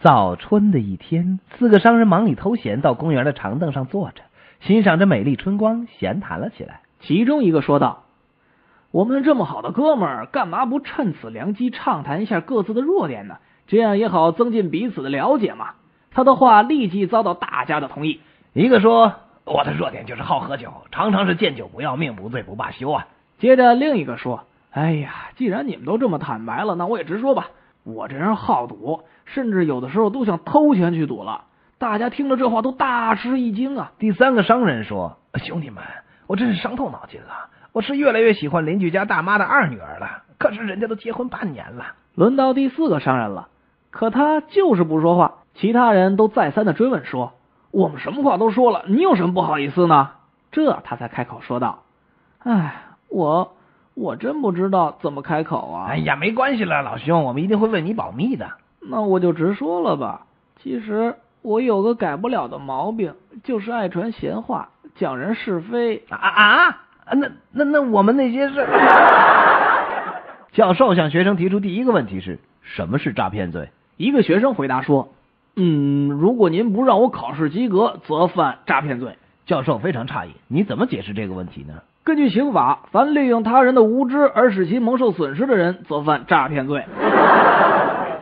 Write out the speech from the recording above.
早春的一天，四个商人忙里偷闲，到公园的长凳上坐着，欣赏着美丽春光，闲谈了起来。其中一个说道：“我们这么好的哥们儿，干嘛不趁此良机畅谈一下各自的弱点呢？这样也好增进彼此的了解嘛。”他的话立即遭到大家的同意。一个说：“我的弱点就是好喝酒，常常是见酒不要，命不醉不罢休啊。”接着另一个说：“哎呀，既然你们都这么坦白了，那我也直说吧。我这人好赌。”甚至有的时候都想偷钱去赌了。大家听了这话都大吃一惊啊！第三个商人说：“兄弟们，我真是伤透脑筋了。我是越来越喜欢邻居家大妈的二女儿了。可是人家都结婚半年了。”轮到第四个商人了，可他就是不说话。其他人都再三的追问说：“我们什么话都说了，你有什么不好意思呢？”这他才开口说道：“哎，我我真不知道怎么开口啊。”哎呀，没关系了，老兄，我们一定会为你保密的。那我就直说了吧。其实我有个改不了的毛病，就是爱传闲话，讲人是非啊啊！那那那我们那些是……教授向学生提出第一个问题是：什么是诈骗罪？一个学生回答说：“嗯，如果您不让我考试及格，则犯诈骗罪。”教授非常诧异：“你怎么解释这个问题呢？”根据刑法，凡利用他人的无知而使其蒙受损失的人，则犯诈骗罪。